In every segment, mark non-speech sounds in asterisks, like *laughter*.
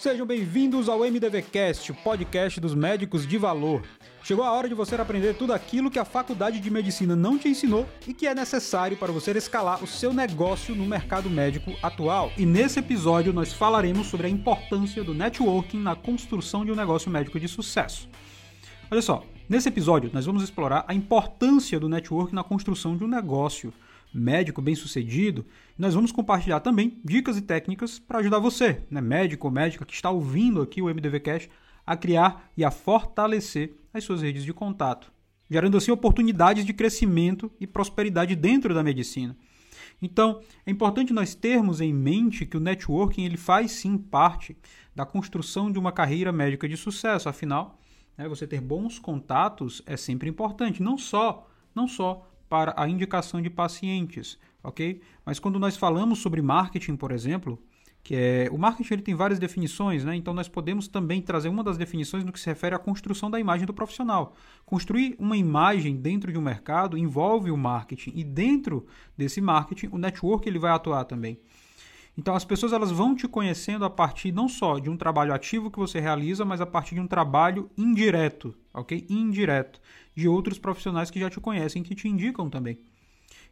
Sejam bem-vindos ao MDVcast, o podcast dos médicos de valor. Chegou a hora de você aprender tudo aquilo que a faculdade de medicina não te ensinou e que é necessário para você escalar o seu negócio no mercado médico atual. E nesse episódio nós falaremos sobre a importância do networking na construção de um negócio médico de sucesso. Olha só, nesse episódio nós vamos explorar a importância do networking na construção de um negócio médico bem-sucedido, nós vamos compartilhar também dicas e técnicas para ajudar você, né, médico ou médica que está ouvindo aqui o MDV Cash, a criar e a fortalecer as suas redes de contato, gerando assim oportunidades de crescimento e prosperidade dentro da medicina. Então, é importante nós termos em mente que o networking ele faz sim parte da construção de uma carreira médica de sucesso. Afinal, né, você ter bons contatos é sempre importante, não só, não só para a indicação de pacientes, ok? Mas quando nós falamos sobre marketing, por exemplo, que é o marketing ele tem várias definições, né? Então nós podemos também trazer uma das definições no que se refere à construção da imagem do profissional. Construir uma imagem dentro de um mercado envolve o marketing e dentro desse marketing o network ele vai atuar também. Então as pessoas elas vão te conhecendo a partir não só de um trabalho ativo que você realiza, mas a partir de um trabalho indireto, ok? Indireto de outros profissionais que já te conhecem, que te indicam também.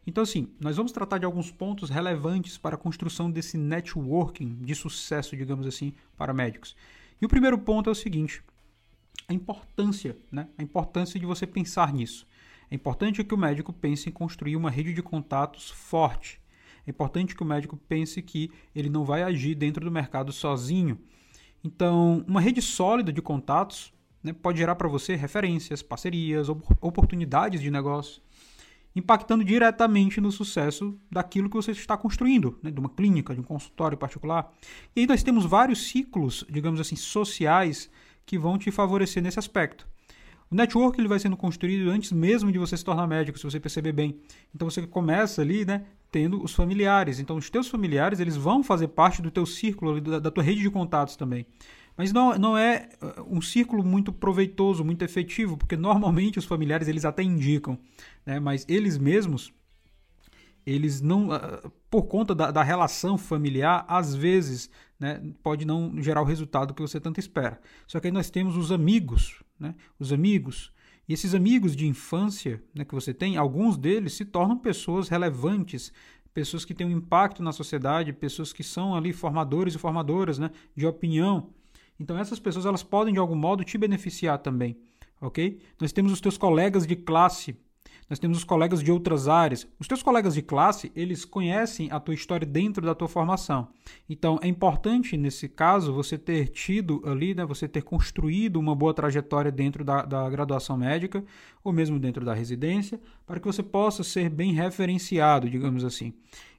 Então, assim, nós vamos tratar de alguns pontos relevantes para a construção desse networking de sucesso, digamos assim, para médicos. E o primeiro ponto é o seguinte: a importância, né? A importância de você pensar nisso. É importante que o médico pense em construir uma rede de contatos forte. É importante que o médico pense que ele não vai agir dentro do mercado sozinho. Então, uma rede sólida de contatos né, pode gerar para você referências, parcerias, oportunidades de negócio, impactando diretamente no sucesso daquilo que você está construindo, né, de uma clínica, de um consultório particular. E aí nós temos vários ciclos, digamos assim, sociais que vão te favorecer nesse aspecto. O network ele vai sendo construído antes mesmo de você se tornar médico, se você perceber bem. Então você começa ali, né, tendo os familiares. Então os teus familiares, eles vão fazer parte do teu círculo, da, da tua rede de contatos também. Mas não, não é uh, um círculo muito proveitoso, muito efetivo, porque normalmente os familiares eles até indicam, né? mas eles mesmos, eles não, uh, por conta da, da, relação familiar, às vezes né, pode não gerar o resultado que você tanto espera. Só que aí nós temos os amigos, né? os amigos, e esses amigos de infância né, que você tem, alguns deles se tornam pessoas relevantes, pessoas que têm um impacto na sociedade, pessoas que são ali formadores e formadoras né, de opinião. Então essas pessoas elas podem de algum modo te beneficiar também, ok? Nós temos os teus colegas de classe, nós temos os colegas de outras áreas. Os teus colegas de classe, eles conhecem a tua história dentro da tua formação. Então, é importante, nesse caso, você ter tido ali, né, você ter construído uma boa trajetória dentro da, da graduação médica, ou mesmo dentro da residência, para que você possa ser bem referenciado, digamos assim.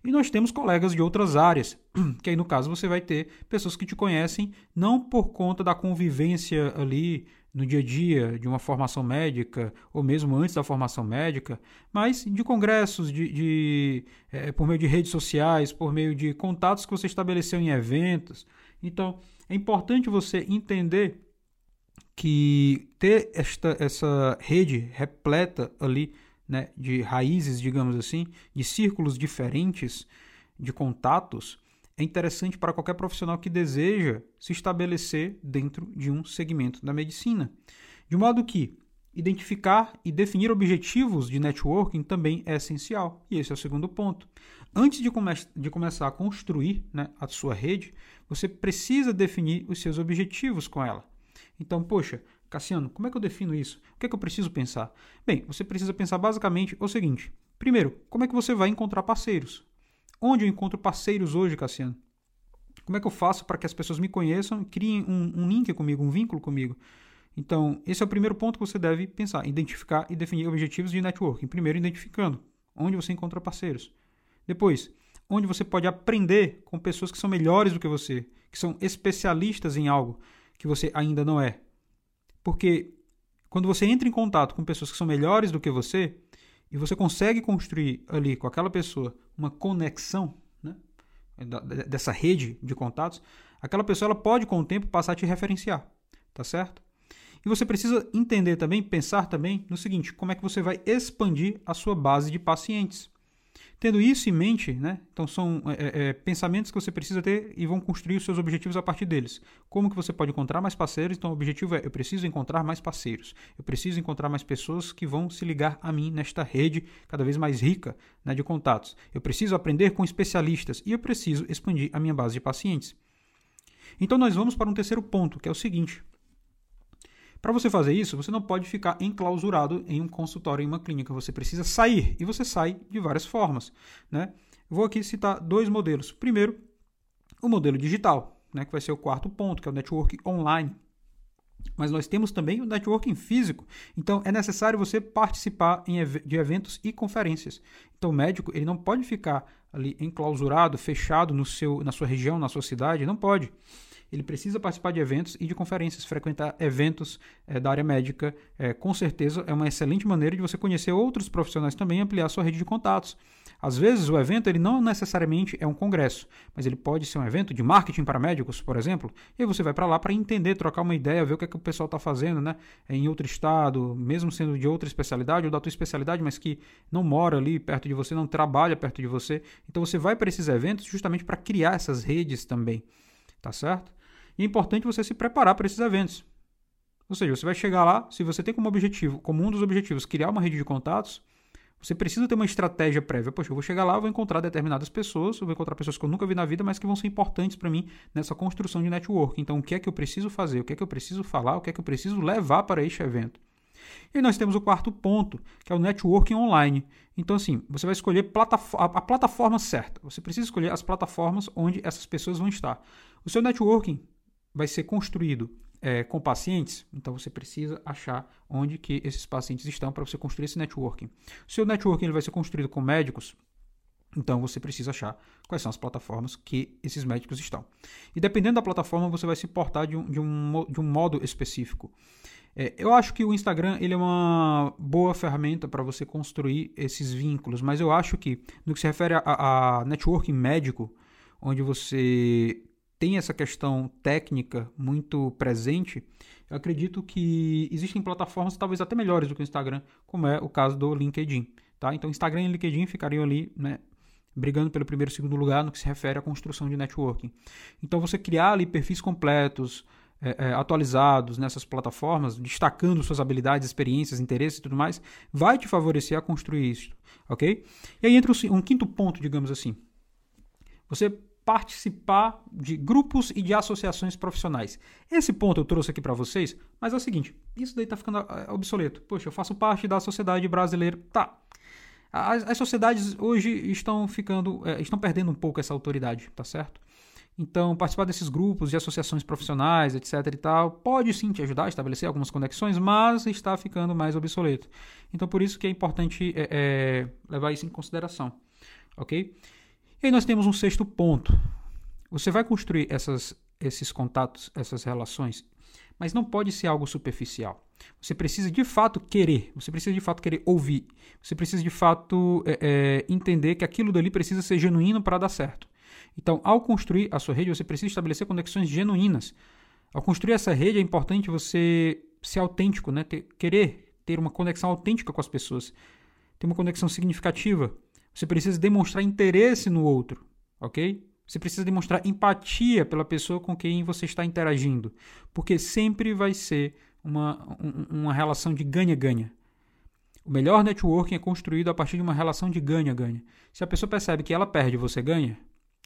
E nós temos colegas de outras áreas, *clears throat* que aí no caso você vai ter pessoas que te conhecem não por conta da convivência ali no dia a dia de uma formação médica, ou mesmo antes da formação médica, mas de congressos, de, de é, por meio de redes sociais, por meio de contatos que você estabeleceu em eventos. Então, é importante você entender que ter esta, essa rede repleta ali né, de raízes, digamos assim, de círculos diferentes de contatos, é interessante para qualquer profissional que deseja se estabelecer dentro de um segmento da medicina. De modo que identificar e definir objetivos de networking também é essencial. E esse é o segundo ponto. Antes de, come de começar a construir né, a sua rede, você precisa definir os seus objetivos com ela. Então, poxa, Cassiano, como é que eu defino isso? O que é que eu preciso pensar? Bem, você precisa pensar basicamente o seguinte: primeiro, como é que você vai encontrar parceiros? Onde eu encontro parceiros hoje, Cassiano? Como é que eu faço para que as pessoas me conheçam criem um, um link comigo, um vínculo comigo? Então, esse é o primeiro ponto que você deve pensar: identificar e definir objetivos de networking. Primeiro, identificando onde você encontra parceiros. Depois, onde você pode aprender com pessoas que são melhores do que você, que são especialistas em algo que você ainda não é. Porque quando você entra em contato com pessoas que são melhores do que você, e você consegue construir ali com aquela pessoa uma conexão né, dessa rede de contatos, aquela pessoa ela pode com o tempo passar a te referenciar, tá certo? E você precisa entender também, pensar também no seguinte, como é que você vai expandir a sua base de pacientes. Tendo isso em mente, né? Então são é, é, pensamentos que você precisa ter e vão construir os seus objetivos a partir deles. Como que você pode encontrar mais parceiros? Então o objetivo é eu preciso encontrar mais parceiros. Eu preciso encontrar mais pessoas que vão se ligar a mim nesta rede cada vez mais rica né, de contatos. Eu preciso aprender com especialistas e eu preciso expandir a minha base de pacientes. Então nós vamos para um terceiro ponto, que é o seguinte. Para você fazer isso, você não pode ficar enclausurado em um consultório, em uma clínica. Você precisa sair e você sai de várias formas. Né? Vou aqui citar dois modelos. Primeiro, o modelo digital, né, que vai ser o quarto ponto, que é o network online. Mas nós temos também o networking físico. Então é necessário você participar de eventos e conferências. Então o médico ele não pode ficar ali enclausurado, fechado no seu, na sua região, na sua cidade, não pode ele precisa participar de eventos e de conferências, frequentar eventos é, da área médica. É, com certeza é uma excelente maneira de você conhecer outros profissionais também e ampliar sua rede de contatos. Às vezes o evento ele não necessariamente é um congresso, mas ele pode ser um evento de marketing para médicos, por exemplo, e você vai para lá para entender, trocar uma ideia, ver o que, é que o pessoal está fazendo né, em outro estado, mesmo sendo de outra especialidade ou da tua especialidade, mas que não mora ali perto de você, não trabalha perto de você. Então você vai para esses eventos justamente para criar essas redes também, tá certo? E é importante você se preparar para esses eventos. Ou seja, você vai chegar lá, se você tem como objetivo, como um dos objetivos, criar uma rede de contatos, você precisa ter uma estratégia prévia. Poxa, eu vou chegar lá, vou encontrar determinadas pessoas, eu vou encontrar pessoas que eu nunca vi na vida, mas que vão ser importantes para mim nessa construção de network. Então, o que é que eu preciso fazer? O que é que eu preciso falar? O que é que eu preciso levar para este evento? E nós temos o quarto ponto, que é o networking online. Então, assim, você vai escolher a plataforma certa. Você precisa escolher as plataformas onde essas pessoas vão estar. O seu networking vai ser construído é, com pacientes, então você precisa achar onde que esses pacientes estão para você construir esse networking. Seu networking ele vai ser construído com médicos, então você precisa achar quais são as plataformas que esses médicos estão. E dependendo da plataforma, você vai se portar de um, de um, de um modo específico. É, eu acho que o Instagram ele é uma boa ferramenta para você construir esses vínculos, mas eu acho que no que se refere a, a networking médico, onde você tem essa questão técnica muito presente, eu acredito que existem plataformas talvez até melhores do que o Instagram, como é o caso do LinkedIn. Tá? Então, Instagram e LinkedIn ficariam ali, né, brigando pelo primeiro e segundo lugar no que se refere à construção de networking. Então, você criar ali perfis completos, é, é, atualizados nessas plataformas, destacando suas habilidades, experiências, interesses e tudo mais, vai te favorecer a construir isso, ok? E aí entra um quinto ponto, digamos assim. Você participar de grupos e de associações profissionais. Esse ponto eu trouxe aqui para vocês, mas é o seguinte, isso daí está ficando é, obsoleto. Poxa, eu faço parte da sociedade brasileira, tá. As, as sociedades hoje estão ficando, é, estão perdendo um pouco essa autoridade, tá certo? Então, participar desses grupos de associações profissionais, etc e tal, pode sim te ajudar a estabelecer algumas conexões, mas está ficando mais obsoleto. Então, por isso que é importante é, é, levar isso em consideração, ok? E aí nós temos um sexto ponto. Você vai construir essas, esses contatos, essas relações, mas não pode ser algo superficial. Você precisa de fato querer, você precisa de fato querer ouvir, você precisa de fato é, é, entender que aquilo dali precisa ser genuíno para dar certo. Então, ao construir a sua rede, você precisa estabelecer conexões genuínas. Ao construir essa rede, é importante você ser autêntico, né? ter, querer ter uma conexão autêntica com as pessoas, ter uma conexão significativa. Você precisa demonstrar interesse no outro, ok? Você precisa demonstrar empatia pela pessoa com quem você está interagindo, porque sempre vai ser uma, uma relação de ganha-ganha. O melhor networking é construído a partir de uma relação de ganha-ganha. Se a pessoa percebe que ela perde você ganha,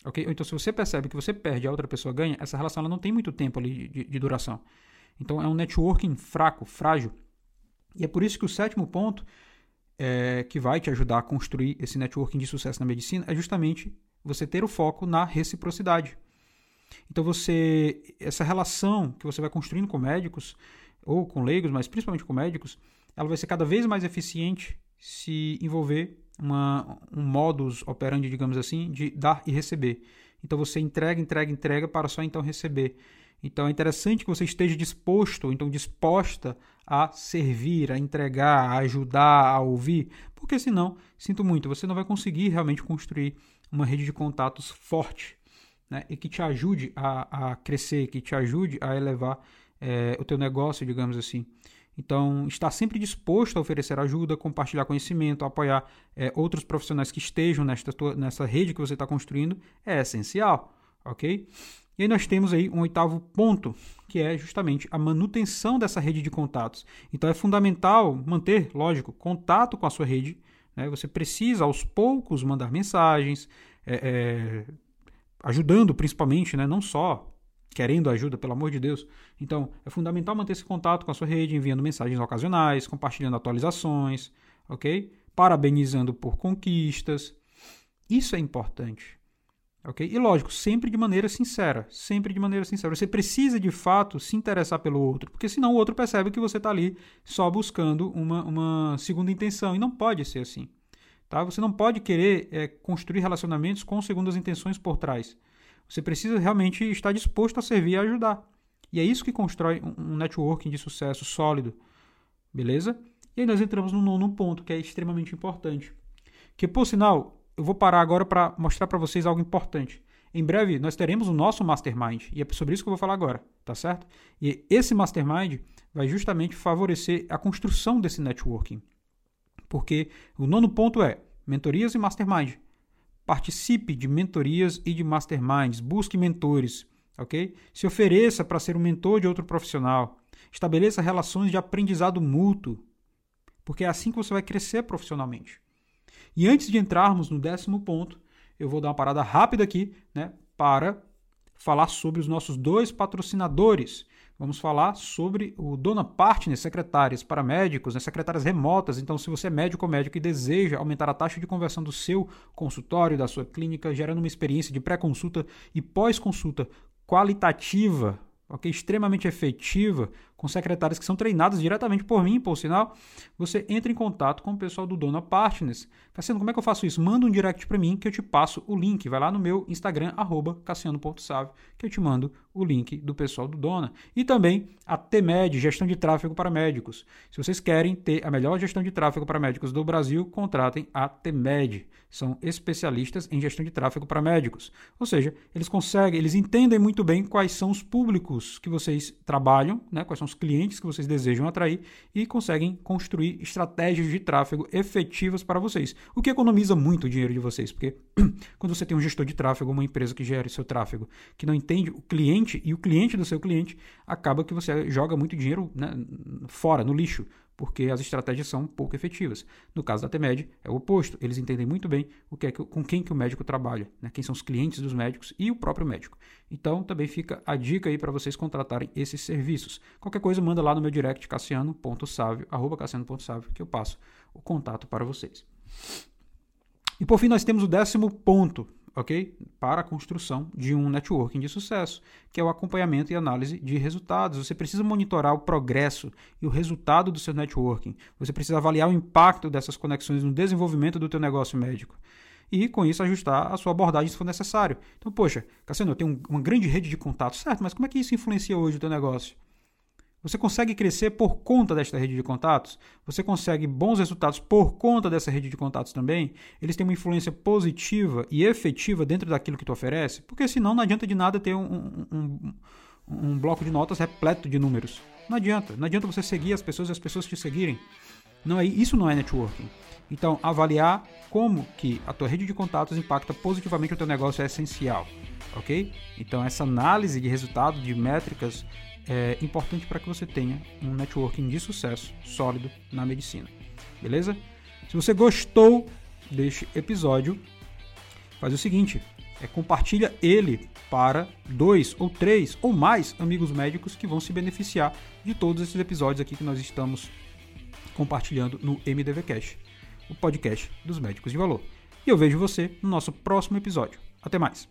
ok? Ou então se você percebe que você perde e a outra pessoa ganha, essa relação ela não tem muito tempo ali de, de duração. Então é um networking fraco, frágil. E é por isso que o sétimo ponto é, que vai te ajudar a construir esse networking de sucesso na medicina é justamente você ter o foco na reciprocidade. Então você essa relação que você vai construindo com médicos ou com leigos, mas principalmente com médicos, ela vai ser cada vez mais eficiente se envolver uma, um modus operandi, digamos assim, de dar e receber. Então você entrega, entrega, entrega para só então receber. Então é interessante que você esteja disposto, então disposta a servir, a entregar, a ajudar, a ouvir, porque senão, sinto muito, você não vai conseguir realmente construir uma rede de contatos forte né, e que te ajude a, a crescer, que te ajude a elevar é, o teu negócio, digamos assim. Então, estar sempre disposto a oferecer ajuda, compartilhar conhecimento, apoiar é, outros profissionais que estejam nesta tua, nessa rede que você está construindo é essencial, ok? E aí nós temos aí um oitavo ponto, que é justamente a manutenção dessa rede de contatos. Então é fundamental manter, lógico, contato com a sua rede. Né? Você precisa aos poucos mandar mensagens, é, é, ajudando principalmente, né? não só querendo ajuda, pelo amor de Deus. Então, é fundamental manter esse contato com a sua rede, enviando mensagens ocasionais, compartilhando atualizações, ok? Parabenizando por conquistas. Isso é importante. Ok? E lógico, sempre de maneira sincera. Sempre de maneira sincera. Você precisa de fato se interessar pelo outro, porque senão o outro percebe que você está ali só buscando uma, uma segunda intenção. E não pode ser assim. Tá? Você não pode querer é, construir relacionamentos com segundas intenções por trás. Você precisa realmente estar disposto a servir e ajudar. E é isso que constrói um networking de sucesso sólido. Beleza? E aí nós entramos no nono ponto, que é extremamente importante. Que, por sinal, eu vou parar agora para mostrar para vocês algo importante. Em breve, nós teremos o nosso Mastermind, e é sobre isso que eu vou falar agora, tá certo? E esse Mastermind vai justamente favorecer a construção desse networking. Porque o nono ponto é mentorias e Mastermind. Participe de mentorias e de masterminds, busque mentores, ok? Se ofereça para ser um mentor de outro profissional. Estabeleça relações de aprendizado mútuo, porque é assim que você vai crescer profissionalmente. E antes de entrarmos no décimo ponto, eu vou dar uma parada rápida aqui, né, para falar sobre os nossos dois patrocinadores Vamos falar sobre o Dona Partner, secretárias para médicos, né, secretárias remotas. Então, se você é médico ou médico e deseja aumentar a taxa de conversão do seu consultório, da sua clínica, gerando uma experiência de pré-consulta e pós-consulta qualitativa ok? Extremamente efetiva, com secretárias que são treinadas diretamente por mim, por sinal, você entra em contato com o pessoal do Dona Partners. Cassiano, como é que eu faço isso? Manda um direct para mim que eu te passo o link. Vai lá no meu Instagram, arroba que eu te mando o link do pessoal do Dona. E também a TMED, Gestão de Tráfego para Médicos. Se vocês querem ter a melhor gestão de tráfego para médicos do Brasil, contratem a TMED. São especialistas em gestão de tráfego para médicos. Ou seja, eles conseguem, eles entendem muito bem quais são os públicos que vocês trabalham, né? quais são os clientes que vocês desejam atrair e conseguem construir estratégias de tráfego efetivas para vocês. O que economiza muito o dinheiro de vocês, porque *clears throat* quando você tem um gestor de tráfego, uma empresa que gere seu tráfego, que não entende o cliente e o cliente do seu cliente, acaba que você joga muito dinheiro né, fora, no lixo porque as estratégias são pouco efetivas. No caso da TEMED, é o oposto. Eles entendem muito bem o que é que, com quem que o médico trabalha, né? quem são os clientes dos médicos e o próprio médico. Então, também fica a dica aí para vocês contratarem esses serviços. Qualquer coisa, manda lá no meu direct, cassiano.savio, arroba cassiano.savio, que eu passo o contato para vocês. E por fim, nós temos o décimo ponto, ok? Para a construção de um networking de sucesso, que é o acompanhamento e análise de resultados. Você precisa monitorar o progresso e o resultado do seu networking. Você precisa avaliar o impacto dessas conexões no desenvolvimento do teu negócio médico. E com isso ajustar a sua abordagem se for necessário. Então, poxa, Cassiano, eu tenho uma grande rede de contatos, certo? Mas como é que isso influencia hoje o teu negócio? Você consegue crescer por conta desta rede de contatos? Você consegue bons resultados por conta dessa rede de contatos também? Eles têm uma influência positiva e efetiva dentro daquilo que tu oferece? Porque senão não adianta de nada ter um, um, um bloco de notas repleto de números. Não adianta. Não adianta você seguir as pessoas e as pessoas te seguirem. Não é, isso não é networking. Então, avaliar como que a tua rede de contatos impacta positivamente o teu negócio é essencial, ok? Então, essa análise de resultado, de métricas, é importante para que você tenha um networking de sucesso sólido na medicina. Beleza? Se você gostou deste episódio, faz o seguinte: é, compartilha ele para dois ou três ou mais amigos médicos que vão se beneficiar de todos esses episódios aqui que nós estamos compartilhando no MDV Cash, o podcast dos médicos de valor. E eu vejo você no nosso próximo episódio. Até mais!